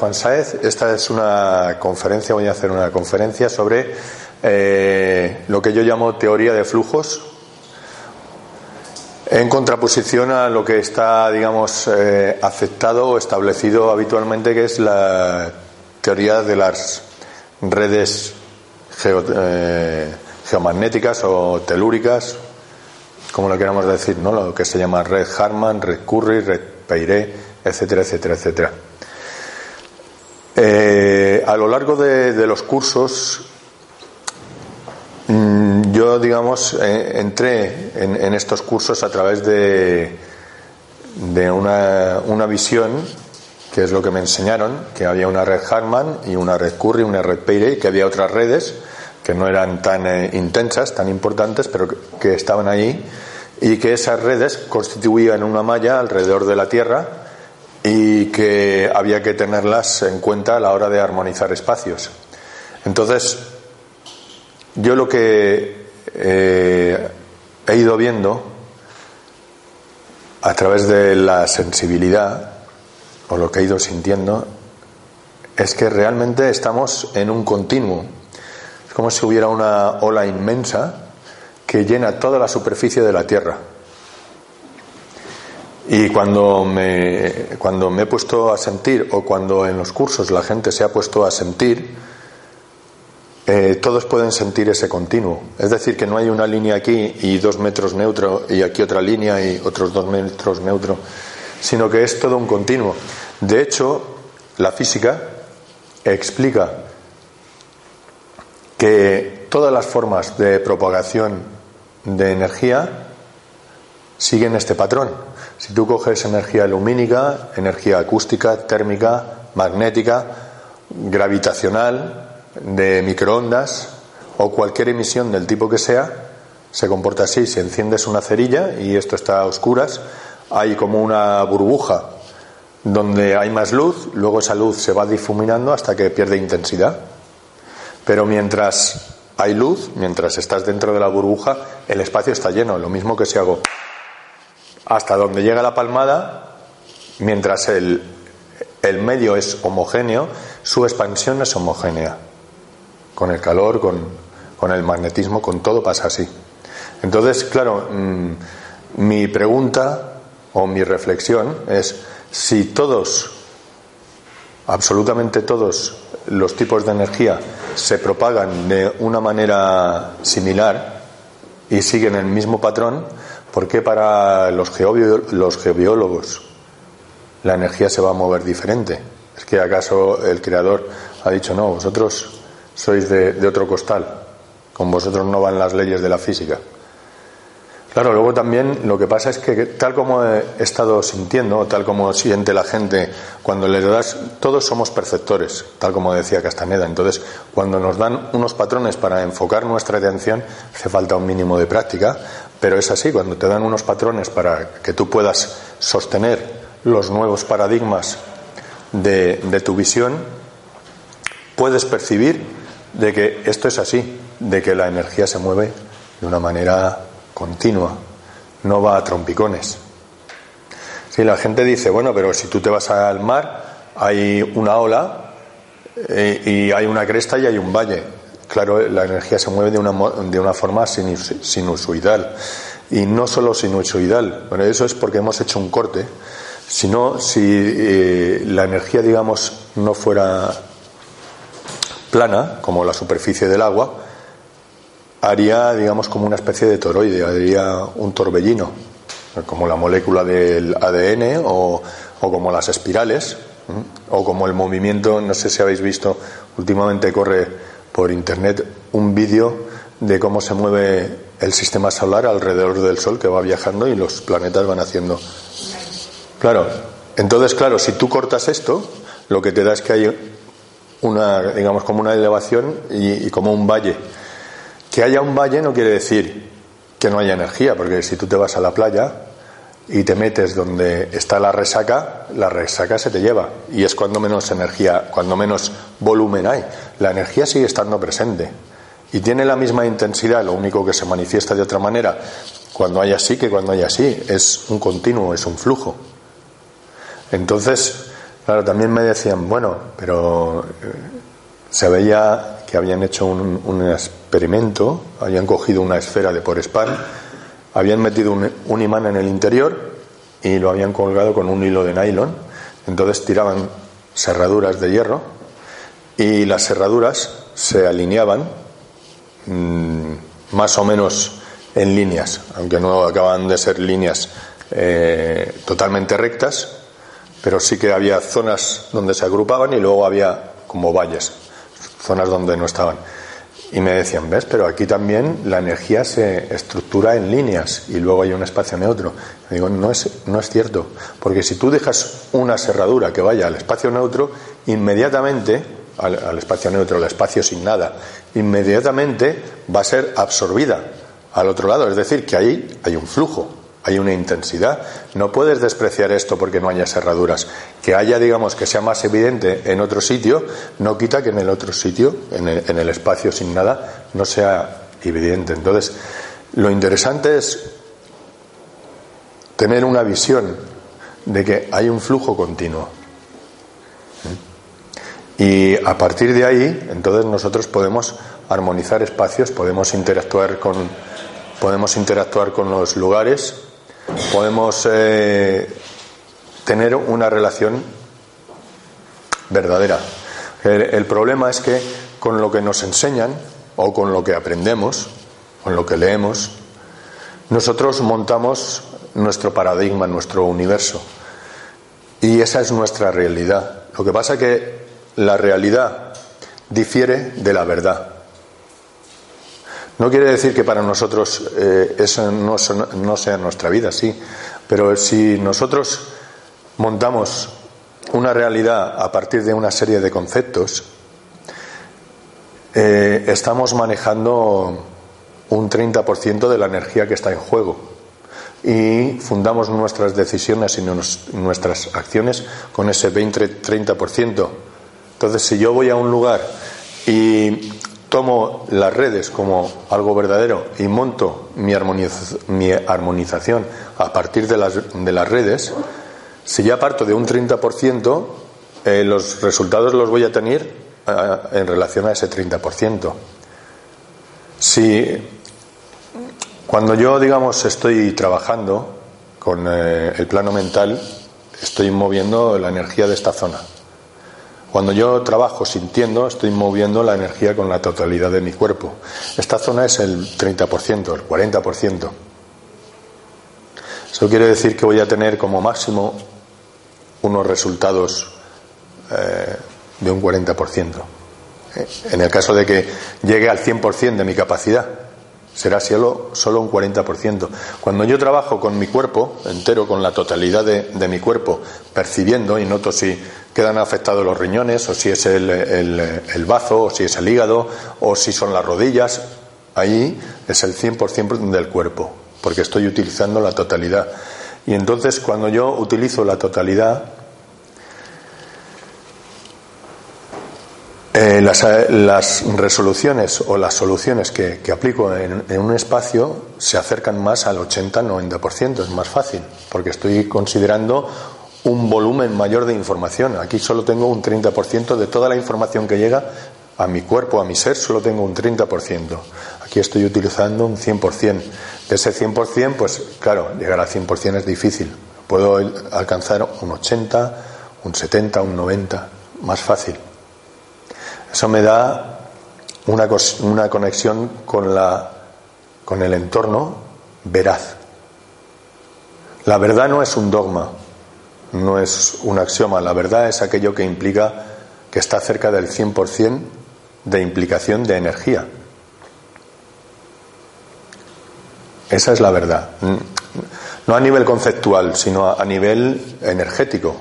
Juan Saez. Esta es una conferencia, voy a hacer una conferencia sobre eh, lo que yo llamo teoría de flujos, en contraposición a lo que está, digamos, eh, aceptado o establecido habitualmente, que es la teoría de las redes eh, geomagnéticas o telúricas, como lo queramos decir, ¿no? Lo que se llama red Harman, red Curry, red Peiré, etcétera, etcétera, etcétera. Eh, a lo largo de, los cursos, mm, yo, digamos, eh, entré en, estos cursos a través de, una, visión que es lo que me enseñaron, que había una red Harman y una red Curry, una red Peiré, que había otras redes que no eran tan eh, intensas, tan importantes, pero que, estaban ahí y que esas redes constituían una malla alrededor de la Tierra y que había que tenerlas en cuenta a la hora de armonizar espacios. Entonces, yo lo que eh, he ido viendo a través de la sensibilidad, o lo que he ido sintiendo, es que realmente estamos en un continuo es como si hubiera una ola inmensa que llena toda la superficie de la Tierra. Y cuando me, cuando me he puesto a sentir, o cuando en los cursos la gente se ha puesto a sentir, eh, todos pueden sentir ese continuo. Es decir, que no hay una línea aquí y dos metros neutro y aquí otra línea y otros dos metros neutro, sino que es todo un continuo. De hecho, la física explica que todas las formas de propagación de energía siguen este patrón. Si tú coges energía lumínica, energía acústica, térmica, magnética, gravitacional, de microondas o cualquier emisión del tipo que sea, se comporta así. Si enciendes una cerilla y esto está a oscuras, hay como una burbuja donde hay más luz, luego esa luz se va difuminando hasta que pierde intensidad. Pero mientras hay luz, mientras estás dentro de la burbuja, el espacio está lleno. Lo mismo que si hago hasta donde llega la palmada, mientras el, el medio es homogéneo, su expansión es homogénea. Con el calor, con, con el magnetismo, con todo pasa así. Entonces, claro, mm, mi pregunta o mi reflexión es si todos, absolutamente todos, los tipos de energía se propagan de una manera similar y siguen el mismo patrón, ¿por qué para los, los geobiólogos la energía se va a mover diferente? ¿Es que acaso el creador ha dicho, no, vosotros sois de otro costal, con vosotros no van las leyes de la física? Claro, luego también lo que pasa es que tal como he estado sintiendo, tal como siente la gente, cuando le das, todos somos perceptores, tal como decía Castaneda. Entonces, cuando nos dan unos patrones para enfocar nuestra atención, hace falta un mínimo de práctica, pero es así, cuando te dan unos patrones para que tú puedas sostener los nuevos paradigmas de, tu visión, puedes percibir de que esto es así, de que la energía se mueve de una manera continua, no va a trompicones. Si la gente dice, bueno, pero si tú te vas al mar, hay una ola eh, y hay una cresta y hay un valle. Claro, la energía se mueve de una, de una forma sinusoidal. Y no solo sinusoidal, bueno, eso es porque hemos hecho un corte. Sino, si eh, la energía, digamos, no fuera plana, como la superficie del agua, haría, digamos, como una especie de toroide, haría un torbellino, como la molécula del ADN o, como las espirales, o como el movimiento, no sé si habéis visto, últimamente corre por internet un vídeo de cómo se mueve el sistema solar alrededor del Sol que va viajando y los planetas van haciendo. Claro, entonces, claro, si tú cortas esto, lo que te da es que hay una, digamos, como una elevación y como un valle que haya un valle no quiere decir que no haya energía, porque si tú te vas a la playa y te metes donde está la resaca, la resaca se te lleva y es cuando menos energía, cuando menos volumen hay. La energía sigue estando presente y tiene la misma intensidad, lo único que se manifiesta de otra manera cuando hay así que cuando hay así. Es un continuo, es un flujo. Entonces, Claro, también me decían, bueno, pero eh, se veía que habían hecho un, un experimento, habían cogido una esfera de por spam, habían metido un, un imán en el interior y lo habían colgado con un hilo de nylon. Entonces tiraban cerraduras de hierro y las cerraduras se alineaban mmm, más o menos en líneas, aunque no acaban de ser líneas eh, totalmente rectas, pero sí que había zonas donde se agrupaban y luego había como valles, zonas donde no estaban. Y me decían, ¿ves? Pero aquí también la energía se estructura en líneas y luego hay un espacio neutro. Y digo, no es, no es cierto, porque si tú dejas una cerradura que vaya al espacio neutro, inmediatamente, al, al espacio neutro, al espacio sin nada, inmediatamente va a ser absorbida al otro lado. Es decir, que ahí hay un flujo, hay una intensidad. No puedes despreciar esto porque no haya cerraduras. Que haya, digamos, que sea más evidente en otro sitio, no quita que en el otro sitio, en el, espacio sin nada, no sea evidente. Entonces, lo interesante es tener una visión de que hay un flujo continuo. Y a partir de ahí, entonces nosotros podemos armonizar espacios, podemos interactuar con, podemos interactuar con los lugares, podemos eh, tener una relación verdadera. El, el, problema es que con lo que nos enseñan o con lo que aprendemos, con lo que leemos, nosotros montamos nuestro paradigma, nuestro universo. Y esa es nuestra realidad. Lo que pasa es que la realidad difiere de la verdad. No quiere decir que para nosotros eh, eso no, sea nuestra vida, sí, pero si nosotros montamos una realidad a partir de una serie de conceptos, eh, estamos manejando un 30% de la energía que está en juego y fundamos nuestras decisiones y nuestras acciones con ese 20-30%. Entonces, si yo voy a un lugar y tomo las redes como algo verdadero y monto mi, armoniz mi armonización a partir de las, de las, redes, si ya parto de un 30%, eh, los resultados los voy a tener eh, en relación a ese 30%. Si cuando yo, digamos, estoy trabajando con eh, el plano mental, estoy moviendo la energía de esta zona. Cuando yo trabajo sintiendo, estoy moviendo la energía con la totalidad de mi cuerpo. Esta zona es el 30%, el 40%. Eso quiere decir que voy a tener como máximo unos resultados eh, de un 40%. Eh, en el caso de que llegue al 100% de mi capacidad, será solo, solo un 40%. Cuando yo trabajo con mi cuerpo entero, con la totalidad de, de mi cuerpo, percibiendo y noto si quedan afectados los riñones, o si es el, el, el, bazo, o si es el hígado, o si son las rodillas. Ahí es el 100% del cuerpo, porque estoy utilizando la totalidad. Y entonces cuando yo utilizo la totalidad, eh, las, las, resoluciones o las soluciones que, aplico en, en, un espacio se acercan más al 80-90%, es más fácil, porque estoy considerando un volumen mayor de información. Aquí solo tengo un 30% de toda la información que llega a mi cuerpo, a mi ser, solo tengo un 30%. Aquí estoy utilizando un 100%. De ese 100%, pues claro, llegar al 100% es difícil. Puedo alcanzar un 80, un 70, un 90, más fácil. Eso me da una, una conexión con, la, con el entorno veraz. La verdad no es un dogma, no es un axioma. La verdad es aquello que implica que está cerca del 100% de implicación de energía. Esa es la verdad. No a nivel conceptual, sino a nivel energético.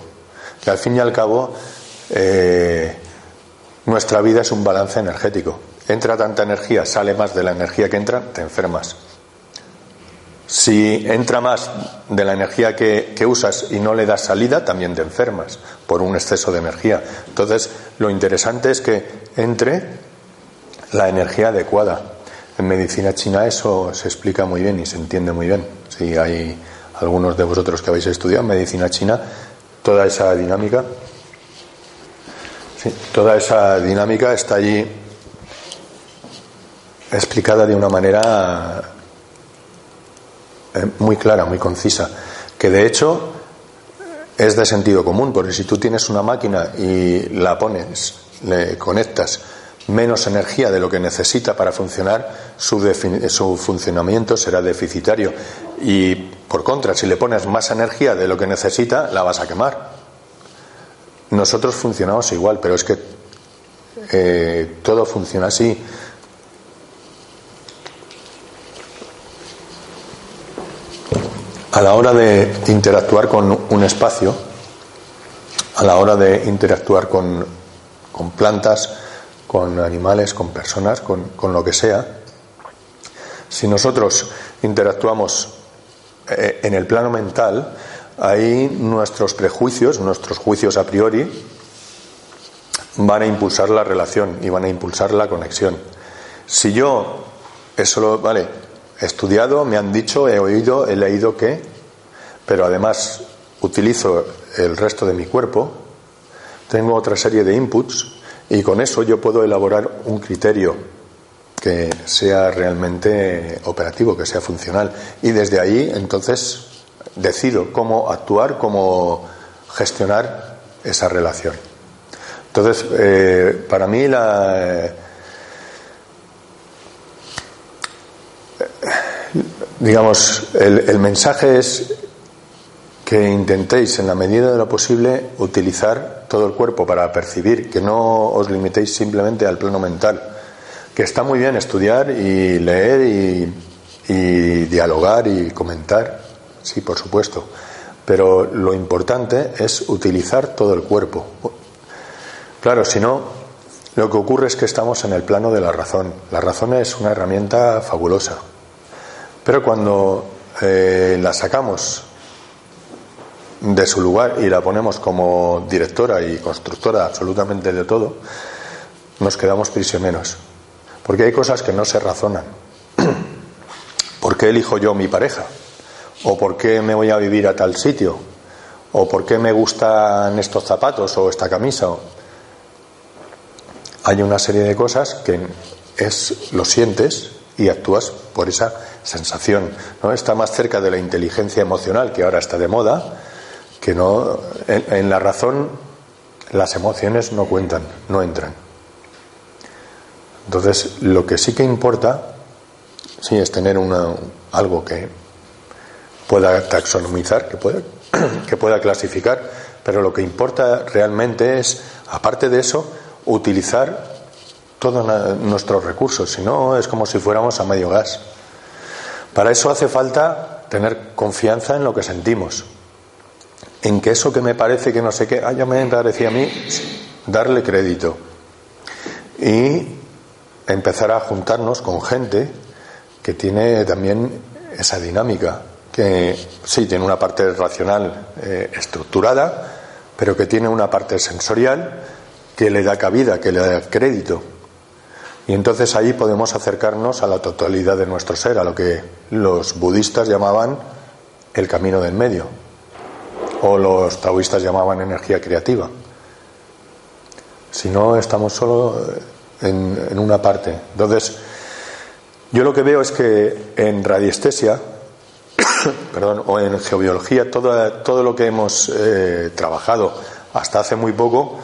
Que al fin y al cabo eh, nuestra vida es un balance energético. Entra tanta energía, sale más de la energía que entra, te enfermas. Si entra más de la energía que, que, usas y no le das salida, también te enfermas por un exceso de energía. Entonces, lo interesante es que entre la energía adecuada. En medicina china eso se explica muy bien y se entiende muy bien. Si hay algunos de vosotros que habéis estudiado medicina china, toda esa dinámica Sí, toda esa dinámica está allí explicada de una manera eh, muy clara, muy concisa, que de hecho es de sentido común, porque si tú tienes una máquina y la pones, le conectas menos energía de lo que necesita para funcionar, su, su, funcionamiento será deficitario. Y por contra, si le pones más energía de lo que necesita, la vas a quemar. Nosotros funcionamos igual, pero es que eh, todo funciona así. A la hora de interactuar con un espacio, a la hora de interactuar con, con plantas, con animales, con personas, con, con, lo que sea, si nosotros interactuamos eh, en el plano mental, ahí nuestros prejuicios, nuestros juicios a priori, van a impulsar la relación y van a impulsar la conexión. Si yo, eso lo, vale, he estudiado, me han dicho, he oído, he leído que, pero además utilizo el resto de mi cuerpo, tengo otra serie de inputs y con eso yo puedo elaborar un criterio que sea realmente operativo, que sea funcional. Y desde ahí, entonces, decido cómo actuar, cómo gestionar esa relación. Entonces, eh, para mí la... Eh, digamos, el, mensaje es que intentéis en la medida de lo posible utilizar todo el cuerpo para percibir, que no os limitéis simplemente al plano mental, que está muy bien estudiar y leer y dialogar y comentar, sí, por supuesto, pero lo importante es utilizar todo el cuerpo. Claro, si no, lo que ocurre es que estamos en el plano de la razón. La razón es una herramienta fabulosa, pero cuando eh, la sacamos de su lugar y la ponemos como directora y constructora absolutamente de todo, nos quedamos prisioneros. Porque hay cosas que no se razonan. ¿Por qué elijo yo mi pareja? ¿O por qué me voy a vivir a tal sitio? ¿O por qué me gustan estos zapatos o esta camisa? Hay una serie de cosas que es lo sientes y actúas por esa sensación. ¿no? Está más cerca de la inteligencia emocional, que ahora está de moda, que no. En, en la razón las emociones no cuentan, no entran. Entonces, lo que sí que importa Sí, es tener una, algo que pueda taxonomizar, que pueda, que pueda clasificar, pero lo que importa realmente es, aparte de eso, utilizar todos nuestros recursos, si no es como si fuéramos a medio gas. Para eso hace falta tener confianza en lo que sentimos, en que eso que me parece que no sé qué, ah, ya me parecía a mí, darle crédito y empezar a juntarnos con gente que tiene también esa dinámica, que sí tiene una parte racional eh, estructurada, pero que tiene una parte sensorial que le da cabida, que le da crédito. Y entonces ahí podemos acercarnos a la totalidad de nuestro ser, a lo que los budistas llamaban el camino del medio, o los taoístas llamaban energía creativa. Si no, estamos solo en, en una parte. Entonces, yo lo que veo es que en radiestesia, perdón, o en geobiología, todo, todo lo que hemos eh, trabajado hasta hace muy poco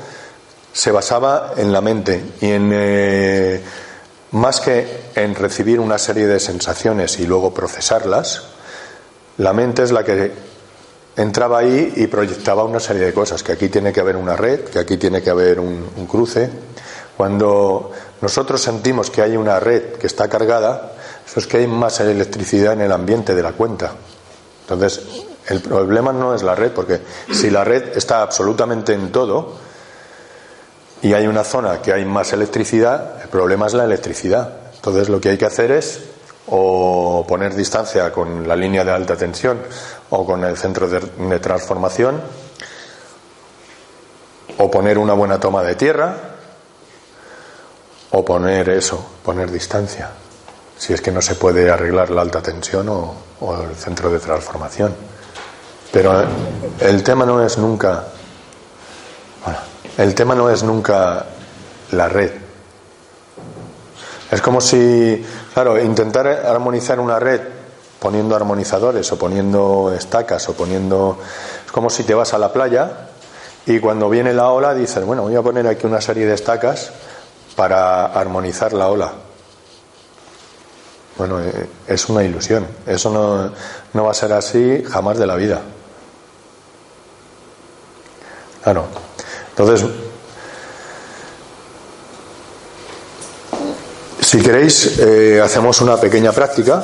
se basaba en la mente y en eh, más que en recibir una serie de sensaciones y luego procesarlas, la mente es la que entraba ahí y proyectaba una serie de cosas, que aquí tiene que haber una red, que aquí tiene que haber un, un cruce. Cuando nosotros sentimos que hay una red que está cargada, eso es que hay más electricidad en el ambiente de la cuenta. Entonces, el problema no es la red, porque si la red está absolutamente en todo y hay una zona que hay más electricidad, el problema es la electricidad. Entonces, lo que hay que hacer es o poner distancia con la línea de alta tensión o con el centro de, de transformación, o poner una buena toma de tierra, o poner eso, poner distancia, si es que no se puede arreglar la alta tensión o, el centro de transformación. Pero el tema no es nunca. El tema no es nunca la red. Es como si, claro, intentar armonizar una red poniendo armonizadores o poniendo estacas o poniendo... Es como si te vas a la playa y cuando viene la ola dices, bueno, voy a poner aquí una serie de estacas para armonizar la ola. Bueno, eh, es una ilusión. Eso no, no va a ser así jamás de la vida. Claro. Entonces, si queréis, eh, hacemos una pequeña práctica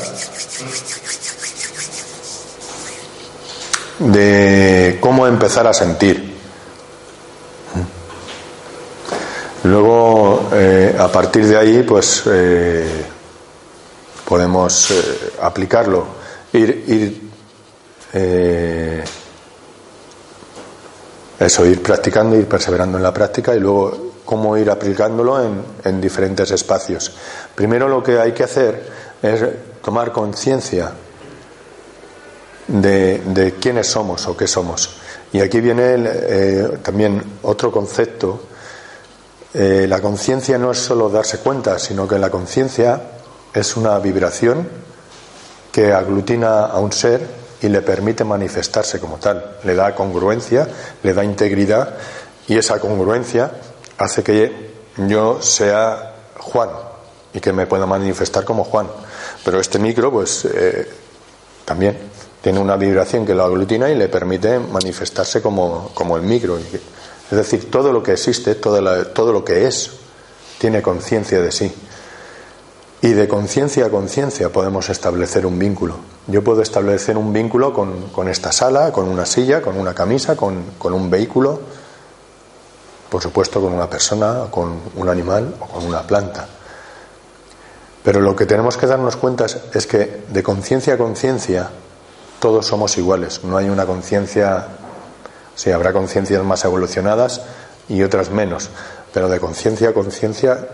de cómo empezar a sentir. Luego, eh, a partir de ahí, pues eh, podemos aplicarlo, ir, ir eso, ir practicando, ir perseverando en la práctica y luego cómo ir aplicándolo en, diferentes espacios. Primero lo que hay que hacer es tomar conciencia de, quiénes somos o qué somos. Y aquí viene eh, también otro concepto. Eh, la conciencia no es solo darse cuenta, sino que la conciencia es una vibración que aglutina a un ser y le permite manifestarse como tal. Le da congruencia, le da integridad y esa congruencia hace que yo sea Juan y que me pueda manifestar como Juan. Pero este micro, pues eh, también tiene una vibración que lo aglutina y le permite manifestarse como, como el micro. Es decir, todo lo que existe, todo, lo que es, tiene conciencia de sí. Y de conciencia a conciencia podemos establecer un vínculo. Yo puedo establecer un vínculo con, esta sala, con una silla, con una camisa, con, un vehículo, por supuesto con una persona, con un animal o con una planta. Pero lo que tenemos que darnos cuenta es que de conciencia a conciencia todos somos iguales. No hay una conciencia, sí, habrá conciencias más evolucionadas y otras menos, pero de conciencia a conciencia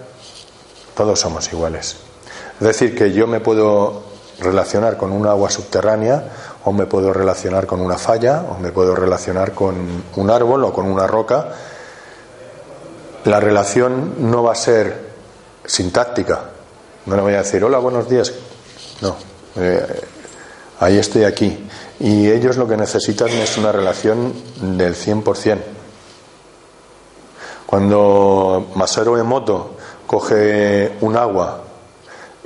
todos somos iguales. Es decir, que yo me puedo relacionar con un agua subterránea o me puedo relacionar con una falla o me puedo relacionar con un árbol o con una roca. La relación no va a ser sintáctica. No le voy a decir, hola, buenos días. No, eh, ahí estoy aquí. Y ellos lo que necesitan es una relación del 100%. Cuando Masaru Emoto coge un agua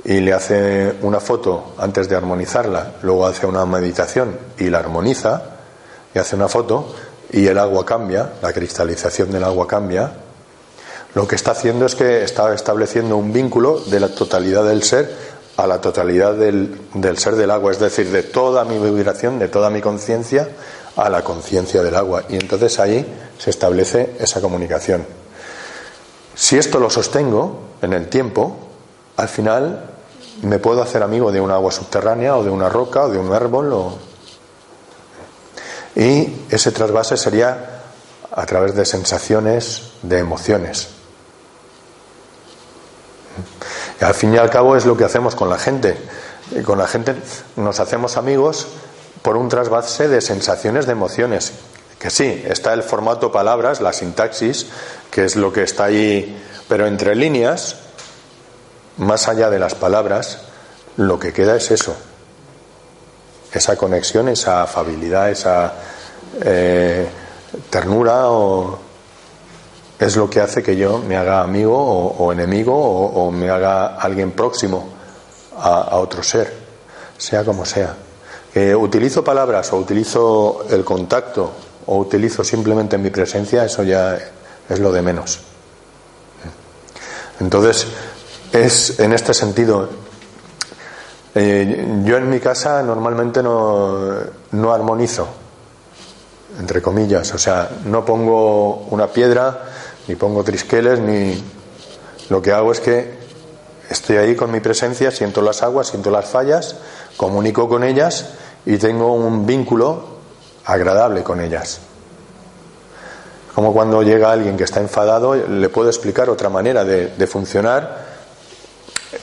y le hace una foto antes de armonizarla, luego hace una meditación y la armoniza, y hace una foto y el agua cambia, la cristalización del agua cambia, lo que está haciendo es que está estableciendo un vínculo de la totalidad del ser a la totalidad del, del ser del agua, es decir, de toda mi vibración, de toda mi conciencia a la conciencia del agua. Y entonces ahí se establece esa comunicación. Si esto lo sostengo en el tiempo, al final me puedo hacer amigo de un agua subterránea o de una roca o de un árbol. Y ese trasvase sería a través de sensaciones, de emociones. Al fin y al cabo es lo que hacemos con la gente. Y con la gente nos hacemos amigos por un trasvase de sensaciones, de emociones. Que sí, está el formato palabras, la sintaxis, que es lo que está ahí, pero entre líneas más allá de las palabras, lo que queda es eso, esa conexión, esa afabilidad, esa eh, ternura o es lo que hace que yo me haga amigo o, enemigo o, me haga alguien próximo a, otro ser, sea como sea. utilizo palabras o utilizo el contacto o utilizo simplemente mi presencia, eso ya es lo de menos. Entonces, es en este sentido. Eh, yo en mi casa normalmente no, no armonizo, entre comillas, o sea, no pongo una piedra, ni pongo trisqueles, ni. Lo que hago es que estoy ahí con mi presencia, siento las aguas, siento las fallas, comunico con ellas y tengo un vínculo agradable con ellas. Como cuando llega alguien que está enfadado, le puedo explicar otra manera de, funcionar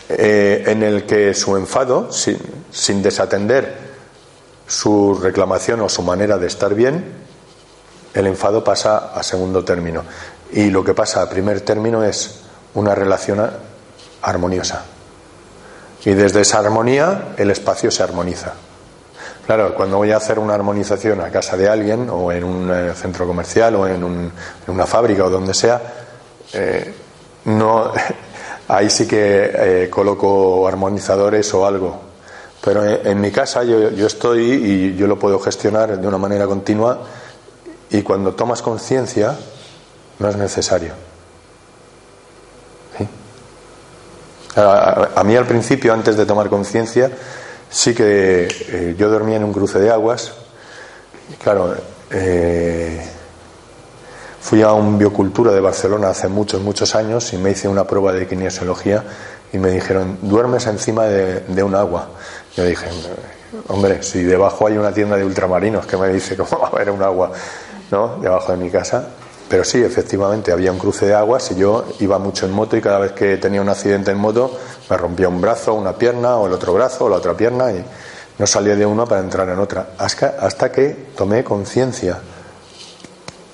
eh, en el que su enfado, sin, desatender su reclamación o su manera de estar bien, el enfado pasa a segundo término. Y lo que pasa a primer término es una relación armoniosa. Y desde esa armonía el espacio se armoniza. Claro, cuando voy a hacer una armonización a casa de alguien o en un eh, centro comercial o en, una fábrica o donde sea, eh, no, ahí sí que eh, coloco armonizadores o algo. Pero en, mi casa yo, yo, estoy y yo lo puedo gestionar de una manera continua y cuando tomas conciencia no es necesario. a, mí al principio, antes de tomar conciencia, sí que eh, yo dormía en un cruce de aguas. claro, eh, fui a un biocultura de Barcelona hace muchos, muchos años y me hice una prueba de kinesiología y me dijeron, duermes encima de, un agua. Yo dije, hombre, si debajo hay una tienda de ultramarinos que me dice cómo va a haber un agua, ¿no? Debajo de mi casa. Pero sí, efectivamente, había un cruce de aguas y yo iba mucho en moto y cada vez que tenía un accidente en moto me rompía un brazo, una pierna o el otro brazo o la otra pierna y no salía de una para entrar en otra. Hasta, que tomé conciencia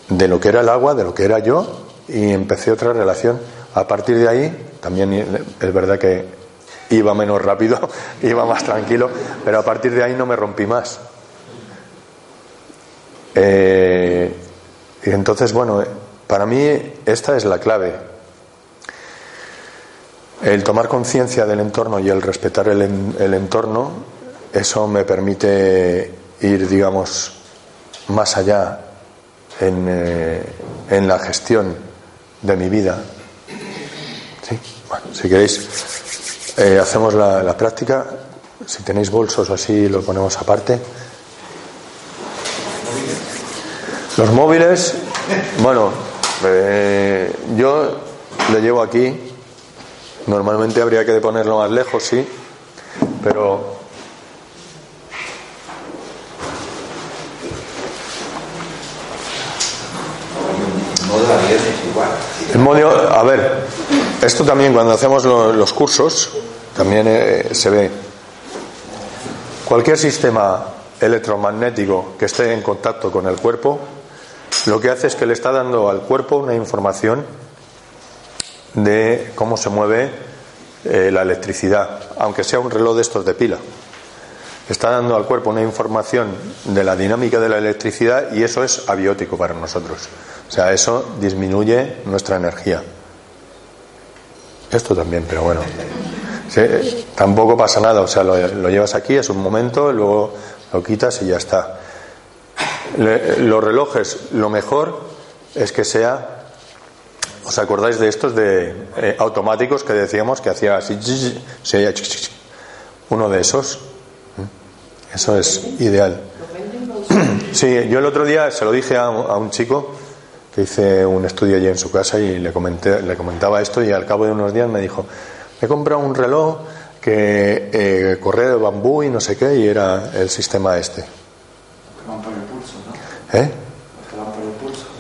de lo que era el agua, de lo que era yo y empecé otra relación. A partir de ahí, también es verdad que iba menos rápido, iba más tranquilo, pero a partir de ahí no me rompí más. Eh, y entonces, bueno, para mí esta es la clave. El tomar conciencia del entorno y el respetar el, entorno, eso me permite ir, digamos, más allá en, eh, en la gestión de mi vida. Si queréis, eh, hacemos la, la práctica. Si tenéis bolsos así, lo ponemos aparte. Los móviles, bueno, eh, yo le llevo aquí. Normalmente habría que ponerlo más lejos, sí, pero El modo, a ver, esto también cuando hacemos los cursos, también eh, se ve. Cualquier sistema electromagnético que esté en contacto con el cuerpo lo que hace es que le está dando al cuerpo una información de cómo se mueve eh, la electricidad, aunque sea un reloj de estos de pila. Está dando al cuerpo una información de la dinámica de la electricidad y eso es abiótico para nosotros. O sea, eso disminuye nuestra energía. Esto también, pero bueno. tampoco pasa nada, o sea, lo, lo llevas aquí, es un momento, luego lo quitas y ya está los relojes, lo mejor es que sea. ¿Os acordáis de estos de eh, automáticos que decíamos que hacía así? Se uno de esos. ¿Mm? Eso es ideal. Sí, yo el otro día se lo dije a, un chico que hice un estudio allí en su casa y le, comenté, le comentaba esto y al cabo de unos días me dijo, me he comprado un reloj que eh, de bambú y no sé qué y era el sistema este. ¿Eh?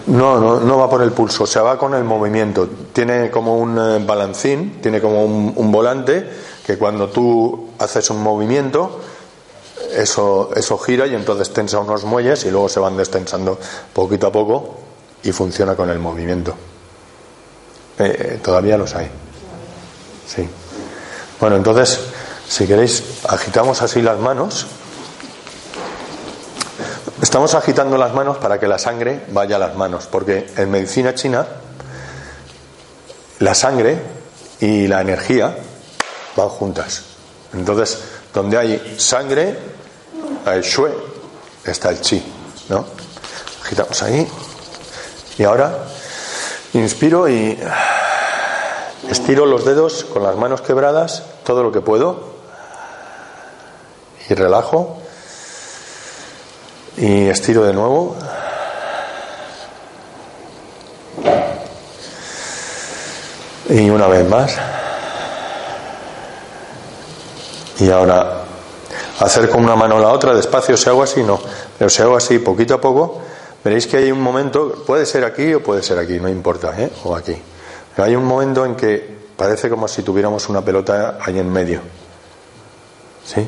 No, no, no va por el pulso, o sea, va con el movimiento. Tiene como un eh, balancín, tiene como un, volante que cuando tú haces un movimiento, eso, eso gira y entonces tensa unos muelles y luego se van destensando poquito a poco y funciona con el movimiento. Eh, todavía los hay. Sí. Bueno, entonces, si queréis, agitamos así las manos. Estamos agitando las manos para que la sangre vaya a las manos, porque en medicina china la sangre y la energía van juntas. Entonces, donde hay sangre, hay shue, está el chi, ¿no? Agitamos ahí. Y ahora inspiro y estiro los dedos con las manos quebradas, todo lo que puedo. Y relajo. Y estiro de nuevo. Y una vez más. Y ahora acerco una mano la otra, despacio, si hago así, no. Pero si hago así poquito a poco, veréis que hay un momento, puede ser aquí o puede ser aquí, no importa, ¿eh? o aquí. Pero hay un momento en que parece como si tuviéramos una pelota ahí en medio. ¿Sí?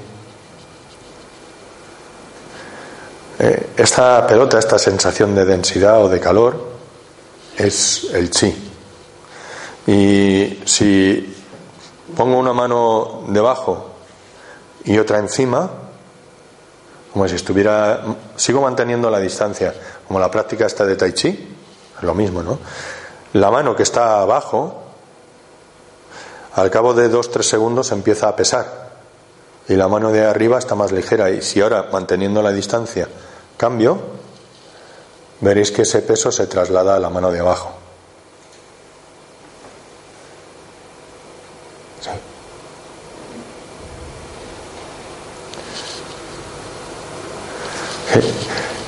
Esta pelota, esta sensación de densidad o de calor, es el chi. Y si pongo una mano debajo y otra encima, como si estuviera, sigo manteniendo la distancia, como la práctica esta de tai chi, es lo mismo, ¿no? La mano que está abajo, al cabo de dos, tres segundos empieza a pesar y la mano de arriba está más ligera y si ahora manteniendo la distancia cambio, veréis que ese peso se traslada a la mano de abajo.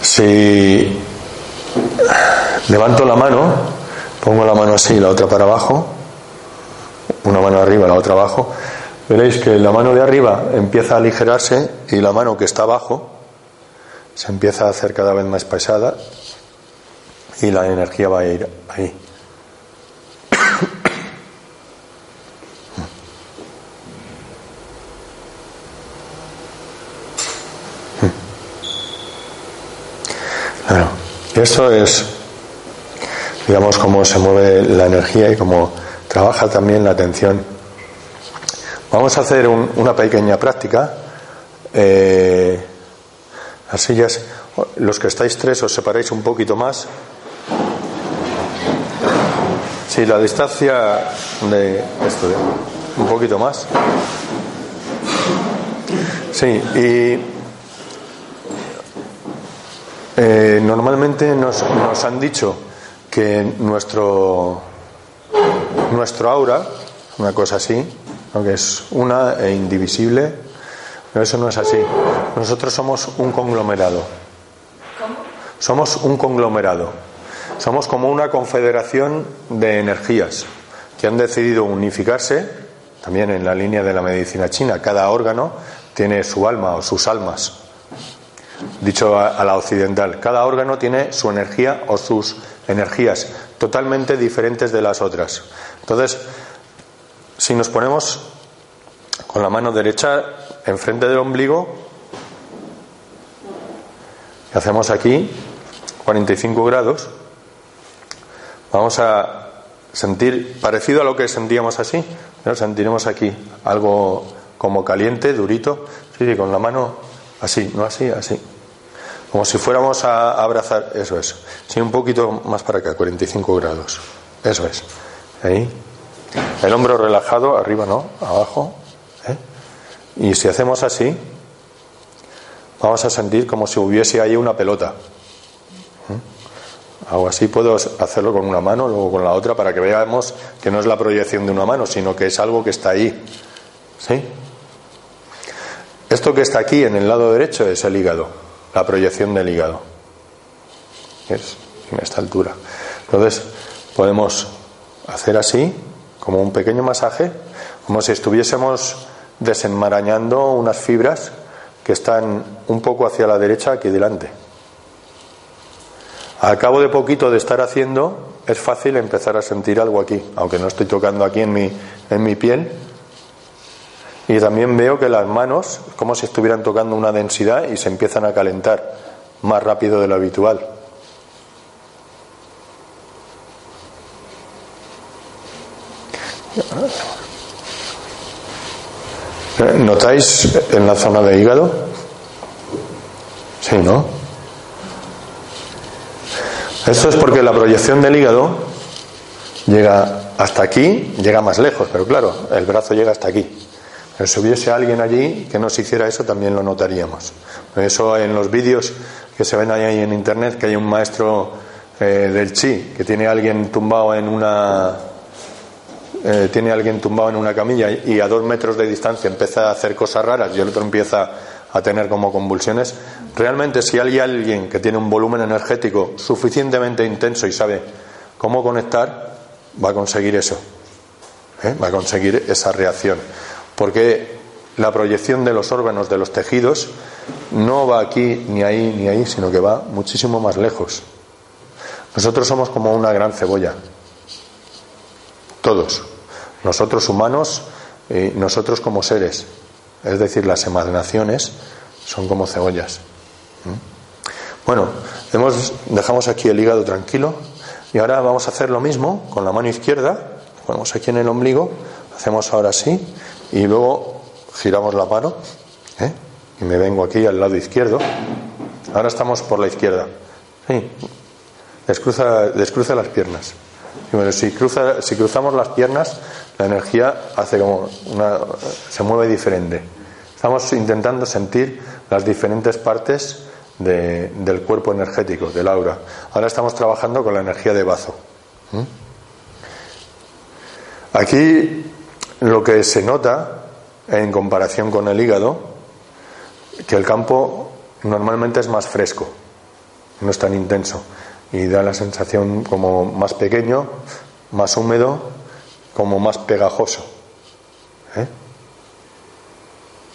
Si levanto la mano, pongo la mano así y la otra para abajo, una mano arriba, la otra abajo, veréis que la mano de arriba empieza a aligerarse y la mano que está abajo se empieza a hacer cada vez más pesada y la energía va a ir ahí. Claro, eso es, digamos, cómo se mueve la energía y cómo trabaja también la atención. Vamos a hacer una pequeña práctica. Eh, las sillas, los que estáis tres os separáis un poquito más. Sí, la distancia de esto, un poquito más. Sí, y eh, normalmente nos, nos, han dicho que nuestro, nuestro aura, una cosa así, aunque es una e indivisible, pero eso no es así. Nosotros somos un conglomerado. Somos un conglomerado. Somos como una confederación de energías que han decidido unificarse, también en la línea de la medicina china. Cada órgano tiene su alma o sus almas. Dicho a, la occidental, cada órgano tiene su energía o sus energías totalmente diferentes de las otras. Entonces, si nos ponemos con la mano derecha enfrente del ombligo hacemos aquí 45 grados, vamos a sentir parecido a lo que sentíamos así, pero sentiremos aquí algo como caliente, durito, sí, con la mano así, no así, así. Como si fuéramos a abrazar, eso es. Sí, un poquito más para acá, 45 grados. Eso es. Ahí. El hombro relajado, arriba no, abajo. Y si hacemos así, vamos a sentir como si hubiese ahí una pelota. ¿Mm? Algo así puedo hacerlo con una mano, luego con la otra, para que veamos que no es la proyección de una mano, sino que es algo que está ahí. ¿Sí? Esto que está aquí en el lado derecho es el hígado, la proyección del hígado. Es en esta altura. Entonces, podemos hacer así, como un pequeño masaje, como si estuviésemos desenmarañando unas fibras que están un poco hacia la derecha aquí delante. Al cabo de poquito de estar haciendo, es fácil empezar a sentir algo aquí, aunque no estoy tocando aquí en mi, en mi piel. Y también veo que las manos, como si estuvieran tocando una densidad y se empiezan a calentar más rápido de lo habitual. ¿Notáis en la zona de hígado? Sí, ¿no? Esto es porque la proyección del hígado llega hasta aquí, llega más lejos, pero claro, el brazo llega hasta aquí. Pero si hubiese alguien allí que nos hiciera eso, también lo notaríamos. Eso en los vídeos que se ven ahí en internet, que hay un maestro eh, del chi, que tiene a alguien tumbado en una eh, tiene alguien tumbado en una camilla y a dos metros de distancia empieza a hacer cosas raras y el otro empieza a tener como convulsiones, realmente si hay alguien que tiene un volumen energético suficientemente intenso y sabe cómo conectar, va a conseguir eso, ¿eh? va a conseguir esa reacción. Porque la proyección de los órganos, de los tejidos, no va aquí, ni ahí, ni ahí, sino que va muchísimo más lejos. Nosotros somos como una gran cebolla. Todos nosotros humanos y nosotros como seres. Es decir, las emanaciones son como cebollas. Bueno, hemos, dejamos aquí el hígado tranquilo. Y ahora vamos a hacer lo mismo con la mano izquierda, ponemos aquí en el ombligo, hacemos ahora así y luego giramos la mano ¿eh? y me vengo aquí al lado izquierdo. Ahora estamos por la izquierda. Sí. Descruza, descruza las piernas. Y bueno, si, cruza, si cruzamos las piernas, la energía hace como una, se mueve diferente. Estamos intentando sentir las diferentes partes del cuerpo energético, del aura. Ahora estamos trabajando con la energía de bazo. Aquí lo que se nota en comparación con el hígado, que el campo normalmente es más fresco, no es tan intenso y da la sensación como más pequeño, más húmedo, como más pegajoso. ¿Eh?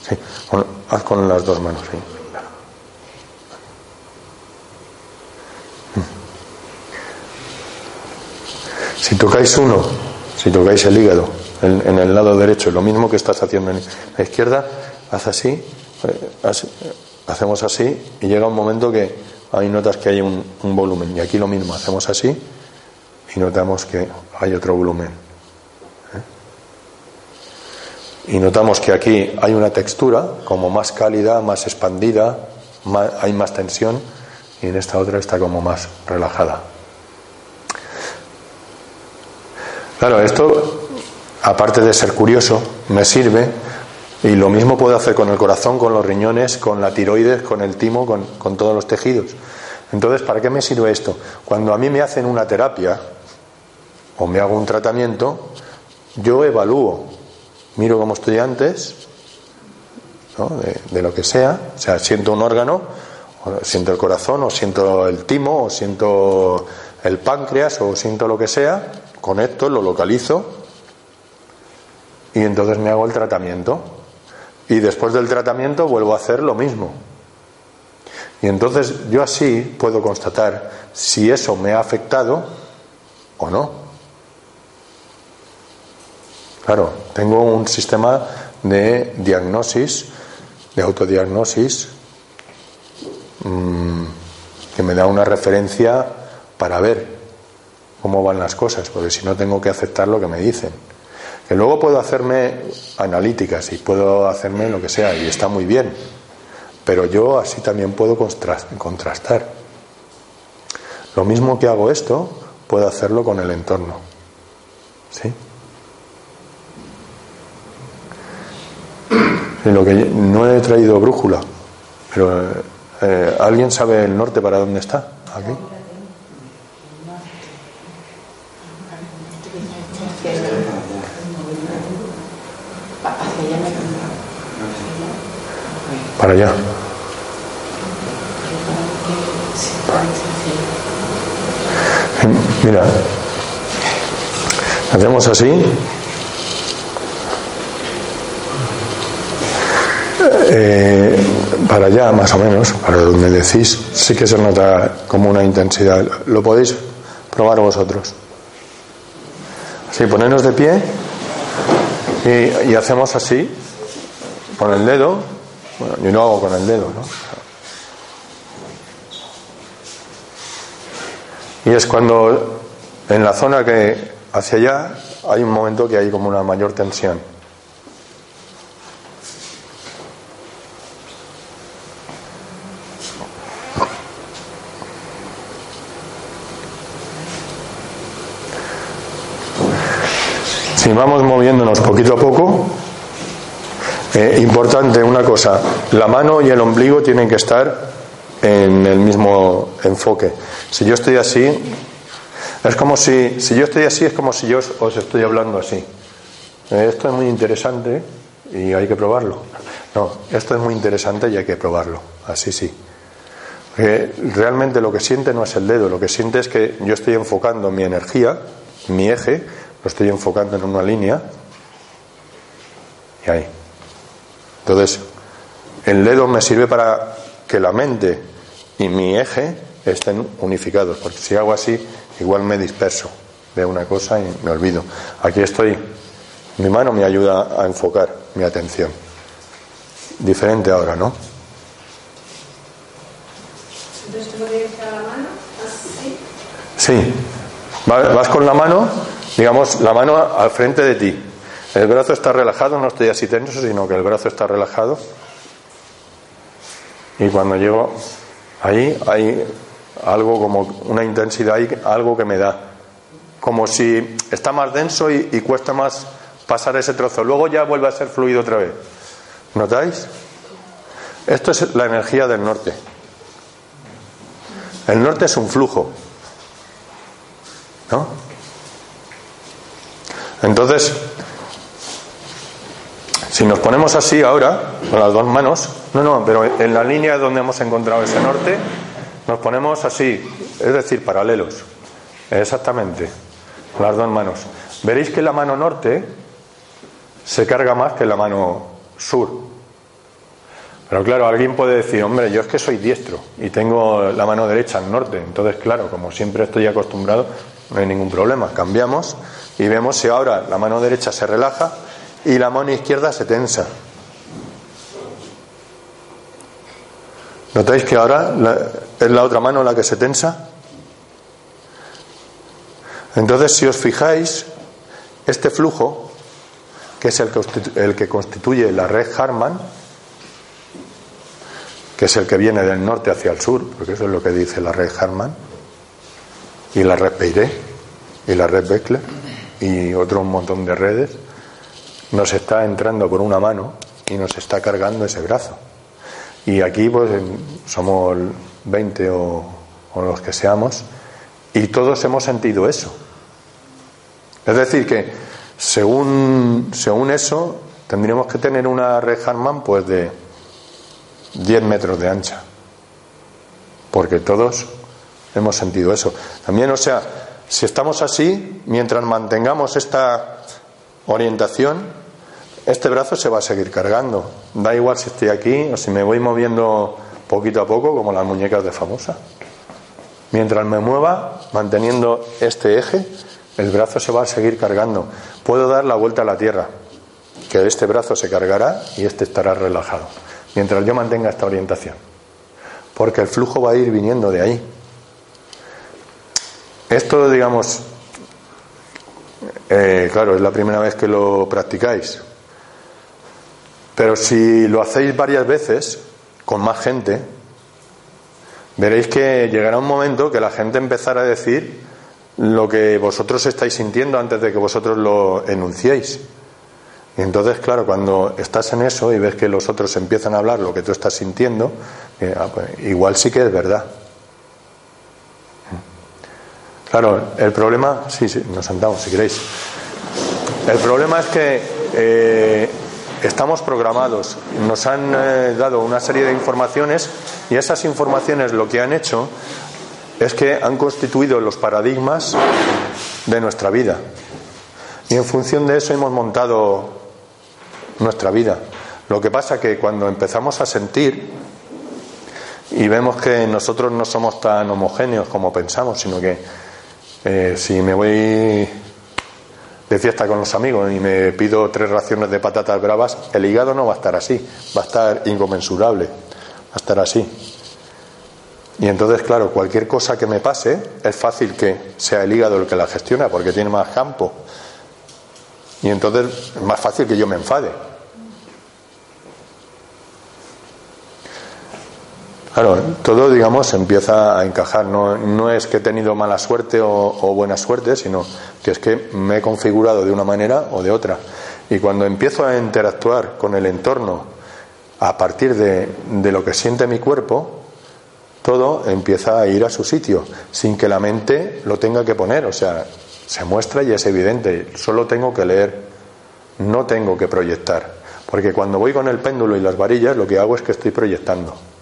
Sí, haz con las dos manos. ¿sí? Si tocáis uno, si tocáis el hígado en, el lado derecho, lo mismo que estás haciendo en la izquierda, haz así, eh, hacemos así y llega un momento que hay notas que hay un, volumen y aquí lo mismo, hacemos así y notamos que hay otro volumen. Y notamos que aquí hay una textura como más cálida, más expandida, hay más tensión y en esta otra está como más relajada. Claro, esto, aparte de ser curioso, me sirve y lo mismo puedo hacer con el corazón, con los riñones, con la tiroides, con el timo, con, todos los tejidos. Entonces, ¿para qué me sirve esto? Cuando a mí me hacen una terapia o me hago un tratamiento, yo evalúo, miro como estoy antes, de, de, lo que sea, o sea, siento un órgano, o siento el corazón, o siento el timo, o siento el páncreas, o siento lo que sea, conecto, lo localizo y entonces me hago el tratamiento. Y después del tratamiento vuelvo a hacer lo mismo. Y entonces yo así puedo constatar si eso me ha afectado o no. Claro, tengo un sistema de diagnosis, de autodiagnosis, mm, que me da una referencia para ver cómo van las cosas, porque si no tengo que aceptar lo que me dicen. Que luego puedo hacerme analíticas y puedo hacerme lo que sea, y está muy bien, pero yo así también puedo contrastar. Lo mismo que hago esto, puedo hacerlo con el entorno. ¿Sí? Lo que no he traído brújula, pero eh, ¿alguien sabe el norte para dónde está? Aquí. para allá. Mira, hacemos así. Eh, para allá, más o menos, para donde decís, sí que se nota como una intensidad. Lo podéis probar vosotros. Así, ponernos de pie y, y hacemos así, con el dedo, bueno, yo no hago con el dedo, ¿no? Y es cuando en la zona que hacia allá hay un momento que hay como una mayor tensión. Si vamos moviéndonos poquito a poco, eh, importante una cosa, la mano y el ombligo tienen que estar en el mismo enfoque. Si yo estoy así, es como si, si yo estoy así, es como si yo os estoy hablando así. Eh, esto es muy interesante y hay que probarlo. No, esto es muy interesante y hay que probarlo. Así sí. realmente lo que siente no es el dedo, lo que siente es que yo estoy enfocando mi energía, mi eje, lo estoy enfocando en una línea y ahí. Entonces, el dedo me sirve para que la mente y mi eje estén unificados, porque si hago así, igual me disperso de una cosa y me olvido. Aquí estoy, mi mano me ayuda a enfocar mi atención. Diferente ahora, ¿no? Entonces, ¿tengo que la mano? ¿Así? Sí, Vas con la mano, digamos, la mano al frente de ti. El brazo está relajado, no estoy así tenso, sino que el brazo está relajado. Y cuando llego ahí, hay algo como una intensidad, algo que me da. Como si está más denso y, y cuesta más pasar ese trozo. Luego ya vuelve a ser fluido otra vez. ¿Notáis? Esto es la energía del norte. El norte es un flujo. ¿No? Entonces, si nos ponemos así ahora, con las dos manos, no, no, pero en la línea donde hemos encontrado ese norte, nos ponemos así, es decir, paralelos. Exactamente, con las dos manos. Veréis que la mano norte se carga más que la mano sur. Pero claro, alguien puede decir, hombre, yo es que soy diestro y tengo la mano derecha al norte. Entonces, claro, como siempre estoy acostumbrado, no hay ningún problema. Cambiamos y vemos si ahora la mano derecha se relaja y la mano izquierda se tensa. ¿Notáis que ahora es la otra mano la que se tensa? Entonces, si os fijáis, este flujo, que es el que, el que constituye la red Harman, que es el que viene del norte hacia el sur, porque eso es lo que dice la red Harman, y la red Peiré, y la red Beckler, y otro montón de redes, nos está entrando por una mano y nos está cargando ese brazo. Y aquí pues somos 20 o, o los que seamos, y todos hemos sentido eso. Es decir, que según, según eso, tendríamos que tener una red Harman pues de 10 metros de ancha. Porque todos hemos sentido eso. También, o sea, si estamos así, mientras mantengamos esta orientación, este brazo se va a seguir cargando. Da igual si estoy aquí o si me voy moviendo poquito a poco, como las muñecas de famosa. Mientras me mueva, manteniendo este eje, el brazo se va a seguir cargando. Puedo dar la vuelta a la tierra, que este brazo se cargará y este estará relajado mientras yo mantenga esta orientación. Porque el flujo va a ir viniendo de ahí. Esto, digamos, eh, claro, es la primera vez que lo practicáis. Pero si lo hacéis varias veces, con más gente, veréis que llegará un momento que la gente empezará a decir lo que vosotros estáis sintiendo antes de que vosotros lo enunciéis. Y entonces, claro, cuando estás en eso y ves que los otros empiezan a hablar lo que tú estás sintiendo, eh, ah, pues, igual sí que es verdad. Claro, el problema, sí, sí, nos sentamos si queréis. El problema es que eh, estamos programados, nos han eh, dado una serie de informaciones y esas informaciones lo que han hecho es que han constituido los paradigmas de nuestra vida. Y en función de eso hemos montado nuestra vida. Lo que pasa que cuando empezamos a sentir y vemos que nosotros no somos tan homogéneos como pensamos, sino que eh, si me voy de fiesta con los amigos y me pido tres raciones de patatas bravas, el hígado no va a estar así, va a estar inconmensurable, va a estar así. Y entonces, claro, cualquier cosa que me pase, es fácil que sea el hígado el que la gestiona, porque tiene más campo. Y entonces es más fácil que yo me enfade. Claro, todo, digamos, empieza a encajar. No, no es que he tenido mala suerte o, buena suerte, sino que es que me he configurado de una manera o de otra. Y cuando empiezo a interactuar con el entorno a partir de, de lo que siente mi cuerpo, todo empieza a ir a su sitio, sin que la mente lo tenga que poner. O sea, se muestra y es evidente. Solo tengo que leer, no tengo que proyectar. Porque cuando voy con el péndulo y las varillas, lo que hago es que estoy proyectando.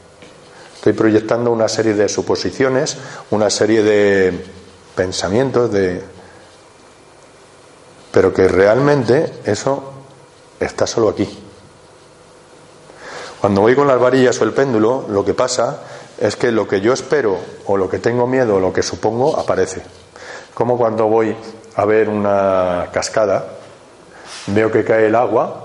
Estoy proyectando una serie de suposiciones, una serie de pensamientos, de... pero que realmente eso está solo aquí. Cuando voy con las varillas o el péndulo, lo que pasa es que lo que yo espero o lo que tengo miedo o lo que supongo aparece. Como cuando voy a ver una cascada, veo que cae el agua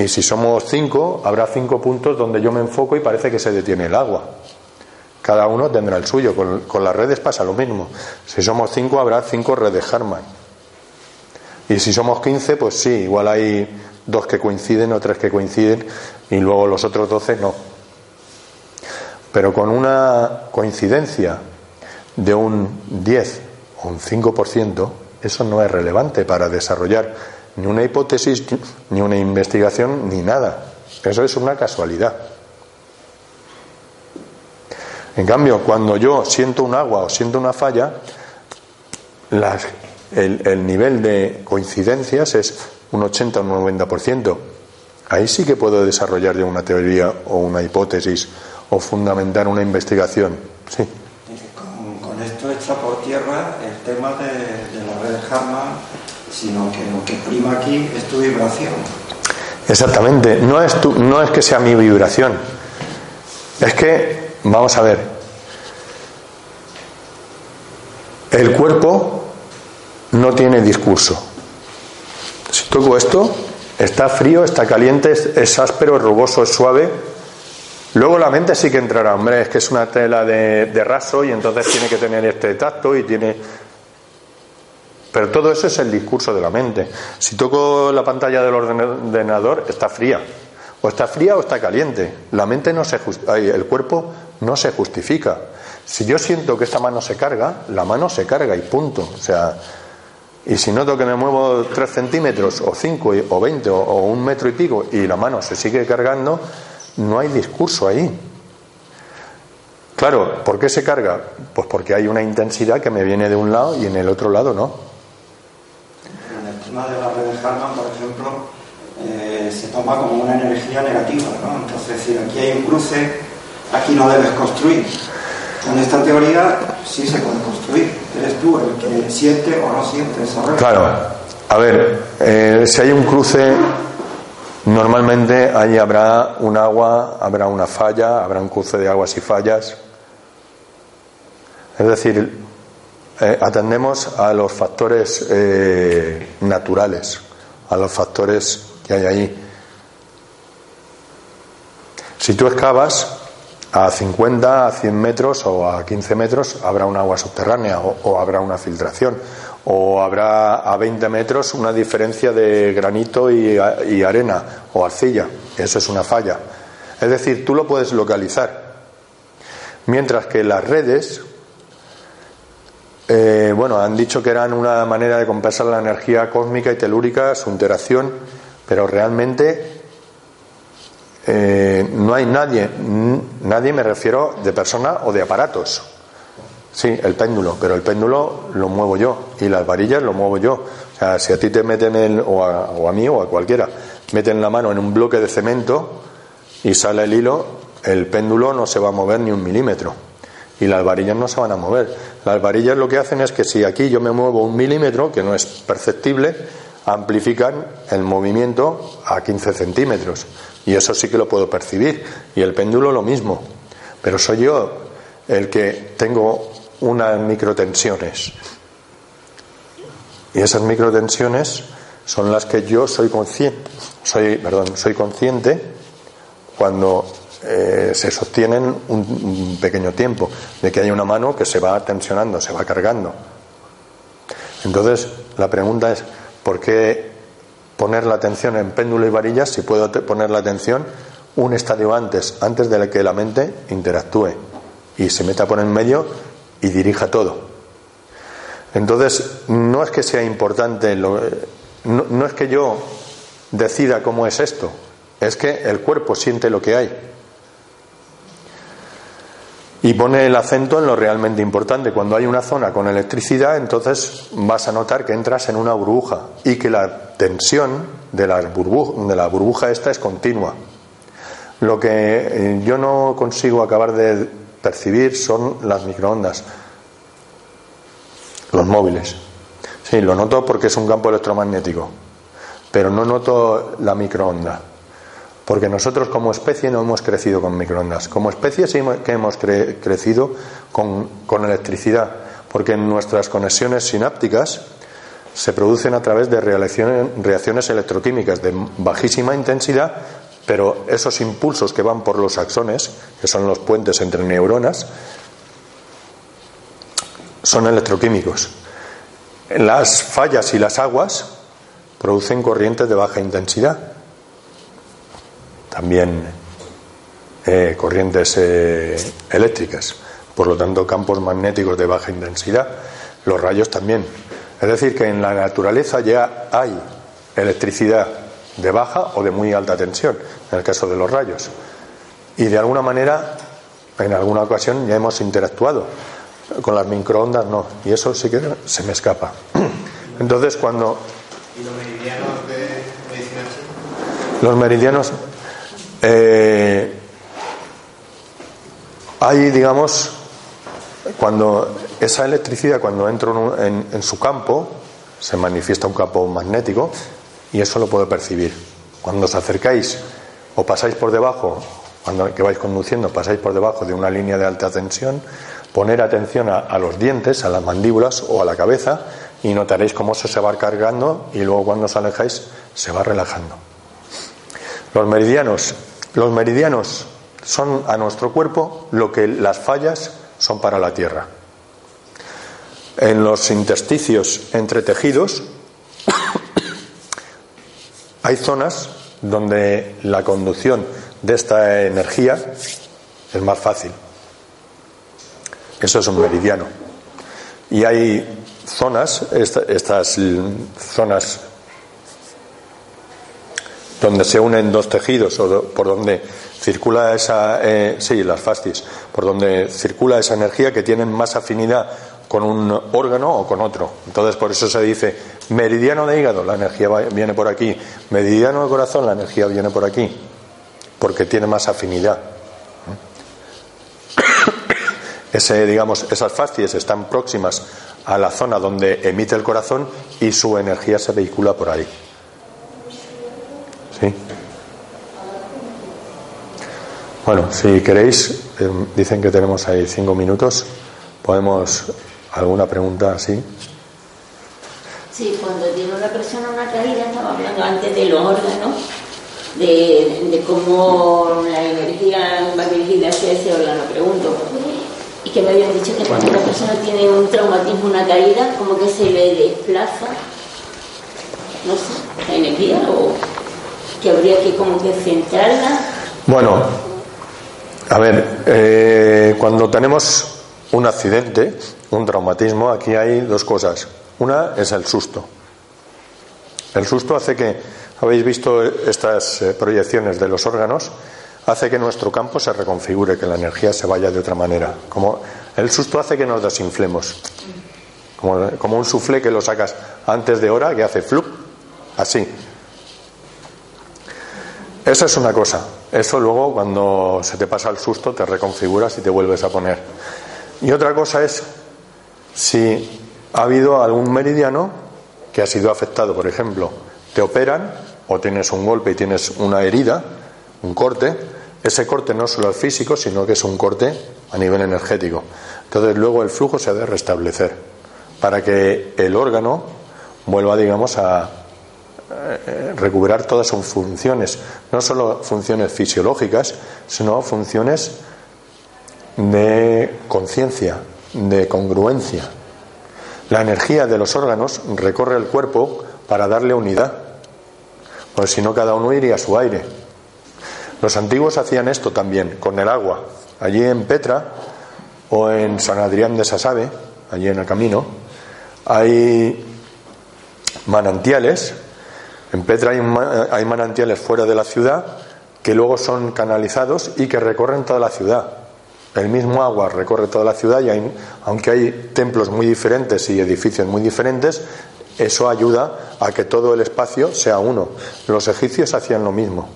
y si somos cinco, habrá cinco puntos donde yo me enfoco y parece que se detiene el agua. cada uno tendrá el suyo. Con, las redes pasa lo mismo. Si somos cinco, habrá cinco redes Harman. Y si somos quince, pues sí, igual hay dos que coinciden o tres que coinciden y luego los otros doce no. Pero con una coincidencia de un 10 o un 5%, eso no es relevante para desarrollar ni una hipótesis, ni una investigación, ni nada. Eso es una casualidad. En cambio, cuando yo siento un agua o siento una falla, el, el, nivel de coincidencias es un 80 o un 90%. Ahí sí que puedo desarrollar yo una teoría o una hipótesis o fundamentar una investigación. Sí. Con, esto echa por tierra el tema de, la red sino que lo que prima aquí es tu vibración. Exactamente, no es, tu, no es que sea mi vibración, es que, vamos a ver, el cuerpo no tiene discurso. Si toco esto, está frío, está caliente, es, es áspero, es rugoso, es suave, Luego la mente sí que entrará, hombre, es que es una tela de, de, raso y entonces tiene que tener este tacto y tiene... Pero todo eso es el discurso de la mente. Si toco la pantalla del ordenador, está fría. O está fría o está caliente. La mente no se el cuerpo no se justifica. Si yo siento que esta mano se carga, la mano se carga y punto. O sea, y si noto que me muevo 3 centímetros o 5 o 20 o un metro y pico y la mano se sigue cargando, no hay discurso ahí. Claro, ¿por qué se carga? Pues porque hay una intensidad que me viene de un lado y en el otro lado no. Tema de la red de Harman, por ejemplo, eh, se toma como una energía negativa, ¿no? Entonces, si aquí hay un cruce, aquí no debes construir. Con esta teoría sí se puede construir. Eres tú el que siente o no siente esa red. Claro. A ver, eh, si hay un cruce, Normalmente ahí habrá un agua, habrá una falla, habrá un cruce de aguas y fallas. Es decir, eh, atendemos a los factores eh, naturales, a los factores que hay ahí. Si tú excavas a 50, a 100 metros o a 15 metros, habrá un agua subterránea o, o habrá una filtración o habrá a 20 metros una diferencia de granito y, y, arena o arcilla. Eso es una falla. Es decir, tú lo puedes localizar. Mientras que las redes, eh, bueno, han dicho que eran una manera de compensar la energía cósmica y telúrica, su interacción, pero realmente eh, no hay nadie, nadie me refiero de persona o de aparatos Sí, el péndulo, pero el péndulo lo muevo yo y las varillas lo muevo yo. O sea, si a ti te meten, el, o, a, o a mí o a cualquiera, meten la mano en un bloque de cemento y sale el hilo, el péndulo no se va a mover ni un milímetro y las varillas no se van a mover. Las varillas lo que hacen es que si aquí yo me muevo un milímetro, que no es perceptible, amplifican el movimiento a 15 centímetros y eso sí que lo puedo percibir y el péndulo lo mismo. Pero soy yo el que tengo unas microtensiones. Y esas microtensiones son las que yo soy consciente, soy, perdón, soy consciente cuando eh, se sostienen un, pequeño tiempo, de que hay una mano que se va tensionando, se va cargando. Entonces, la pregunta es, ¿por qué poner la atención en péndulo y varillas si puedo poner la atención un estadio antes, antes de que la mente interactúe y se meta por en medio y dirija todo. Entonces, no es que sea importante, lo, no, no es que yo decida cómo es esto, es que el cuerpo siente lo que hay y pone el acento en lo realmente importante. Cuando hay una zona con electricidad, entonces vas a notar que entras en una burbuja y que la tensión de la burbuja, de la burbuja esta es continua. Lo que eh, yo no consigo acabar de percibir son las microondas, los móviles. Sí, lo noto porque es un campo electromagnético, pero no noto la microonda. Porque nosotros como especie no hemos crecido con microondas. Como especie sí que hemos cre crecido con, con electricidad, porque nuestras conexiones sinápticas se producen a través de reacciones, reacciones electroquímicas de bajísima intensidad, pero esos impulsos que van por los axones, que son los puentes entre neuronas, son electroquímicos. Las fallas y las aguas producen corrientes de baja intensidad. También eh, corrientes eh, eléctricas. Por lo tanto, campos magnéticos de baja intensidad. Los rayos también. Es decir, que en la naturaleza ya hay electricidad de baja o de muy alta tensión, en el caso de los rayos. Y de alguna manera, en alguna ocasión ya hemos interactuado. Con las microondas no, y eso sí que se me escapa. Entonces, cuando. ¿Y los meridianos de medicina Los meridianos. Eh, hay, digamos, cuando esa electricidad, cuando entro en, en, su campo, se manifiesta un campo magnético y eso lo puedo percibir. Cuando os acercáis o pasáis por debajo, cuando que vais conduciendo, pasáis por debajo de una línea de alta tensión, poner atención a, a los dientes, a las mandíbulas o a la cabeza y notaréis cómo eso se va cargando y luego cuando os alejáis se va relajando. Los meridianos, los meridianos son a nuestro cuerpo lo que las fallas son para la Tierra. En los intersticios entre tejidos hay zonas donde la conducción de esta energía es más fácil. Eso es un meridiano. Y hay zonas, estas zonas donde se unen dos tejidos o por donde circula esa, eh, sí, las fascis, por donde circula esa energía que tienen más afinidad con un órgano o con otro. Entonces, por eso se dice meridiano de hígado, la energía viene por aquí, meridiano de corazón, la energía viene por aquí, porque tiene más afinidad. Ese, digamos, esas fascies están próximas a la zona donde emite el corazón y su energía se vehicula por ahí. Bueno, si queréis, em, dicen que tenemos ahí cinco minutos. ¿Podemos alguna pregunta así? Sí, cuando tiene una persona una caída, estaba hablando antes de los órganos, de, de cómo la energía va dirigida hacia ese órgano. Pregunto, y que me habían dicho que cuando una persona tiene un traumatismo, una caída, como que se le desplaza, no sé, la energía o que habría que como que centrarla. Bueno, a ver, eh, cuando tenemos un accidente, un traumatismo, aquí hay dos cosas. Una es el susto. El susto hace que, habéis visto estas eh, proyecciones de los órganos, hace que nuestro campo se reconfigure, que la energía se vaya de otra manera. Como el susto hace que nos desinflemos. Como, un suflé que lo sacas antes de hora, que hace flup, así. Eso es una cosa. Eso luego, cuando se te pasa el susto, te reconfiguras y te vuelves a poner. Y otra cosa es si ha habido algún meridiano que ha sido afectado, por ejemplo, te operan o tienes un golpe y tienes una herida, un corte, ese corte no solo es físico, sino que es un corte a nivel energético. Entonces luego el flujo se ha de restablecer para que el órgano vuelva, digamos, a eh, recuperar todas sus funciones, no solo funciones fisiológicas, sino funciones de conciencia, de congruencia. La energía de los órganos recorre el cuerpo para darle unidad, pues si no cada uno iría a su aire. Los antiguos hacían esto también con el agua. Allí en Petra o en San Adrián de Sasabe, allí en el camino, hay manantiales. En Petra hay, manantiales fuera de la ciudad que luego son canalizados y que recorren toda la ciudad. El mismo agua recorre toda la ciudad y aunque hay templos muy diferentes y edificios muy diferentes, eso ayuda a que todo el espacio sea uno. Los egipcios hacían lo mismo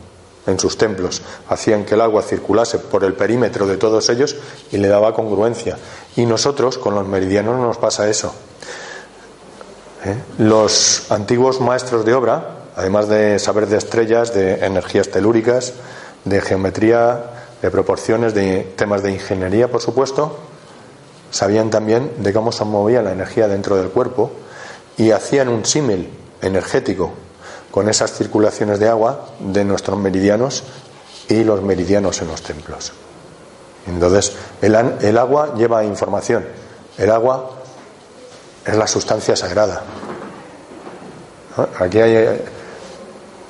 en sus templos, hacían que el agua circulase por el perímetro de todos ellos y le daba congruencia. Y nosotros, con los meridianos, no nos pasa eso. ¿Eh? Los antiguos maestros de obra, además de saber de estrellas, de energías telúricas, de geometría, de proporciones, de temas de ingeniería, por supuesto, sabían también de cómo se movía la energía dentro del cuerpo y hacían un símil energético con esas circulaciones de agua de nuestros meridianos y los meridianos en los templos. Entonces, el, agua lleva información, el agua es la sustancia sagrada. Aquí hay,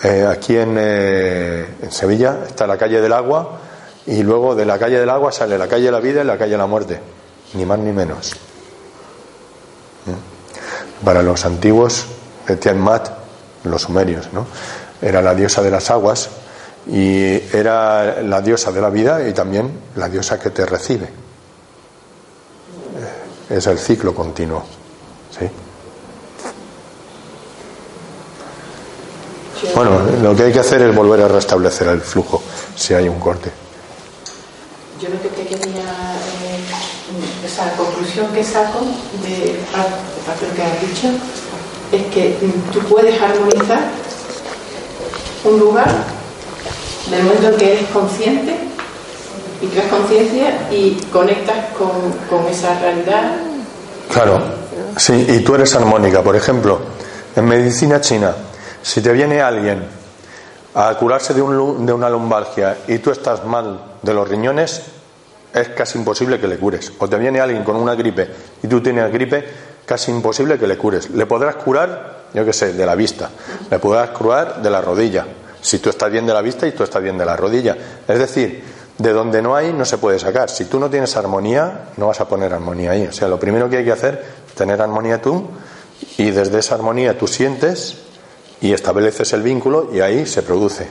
eh, aquí en, eh, en, Sevilla está la calle del agua y luego de la calle del agua sale la calle de la vida y la calle de la muerte, ni más ni menos. ¿Mm? Para los antiguos Tiamat, los sumerios, ¿no? era la diosa de las aguas y era la diosa de la vida y también la diosa que te recibe. Es el ciclo continuo. ¿sí? Bueno, lo que hay que hacer es volver a restablecer el flujo si hay un corte. Yo lo que te quería, eh, esa conclusión que saco de parte de lo que has dicho, es que tú puedes armonizar un lugar del momento en que eres consciente y creas conciencia y conectas con, con esa realidad. Claro, sí, y tú eres armónica. Por ejemplo, en medicina china, si te viene alguien a curarse de, un, de una lumbalgia y tú estás mal de los riñones, es casi imposible que le cures. O te viene alguien con una gripe y tú tienes gripe, casi imposible que le cures. Le podrás curar, yo qué sé, de la vista. Le podrás curar de la rodilla. Si tú estás bien de la vista y tú estás bien de la rodilla. Es decir, de donde no hay no se puede sacar. Si tú no tienes armonía, no vas a poner armonía ahí. O sea, lo primero que hay que hacer es tener armonía tú y desde esa armonía tú sientes y estableces el vínculo y ahí se produce.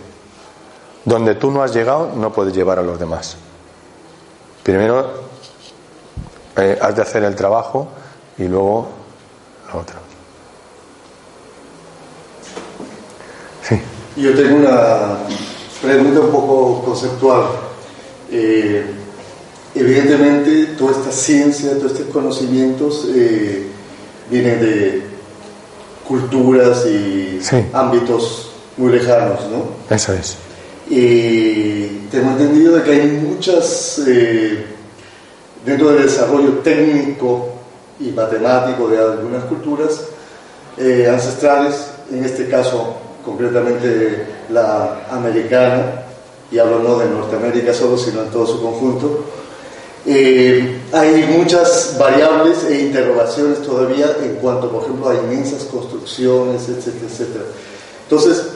Donde tú no has llegado, no puedes llevar a los demás. Primero eh, has de hacer el trabajo y luego lo otro. Sí. Yo tengo una pregunta un poco conceptual. Eh, evidentemente, toda esta ciencia, todos estos conocimientos eh, vienen de culturas y Sí. ámbitos muy lejanos, ¿no? Eso es. Y tengo entendido de que hay muchas, eh, dentro del desarrollo técnico y matemático de algunas culturas eh, ancestrales, en este caso concretamente la americana, y hablo no de Norteamérica solo, sino en todo su conjunto, eh, hay muchas variables e interrogaciones todavía en cuanto, por ejemplo, a inmensas construcciones, etcétera, etcétera. Entonces,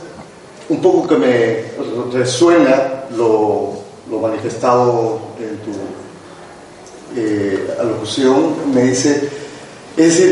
un poco que me resuena lo, manifestado en tu eh, alocución, me dice, es decir,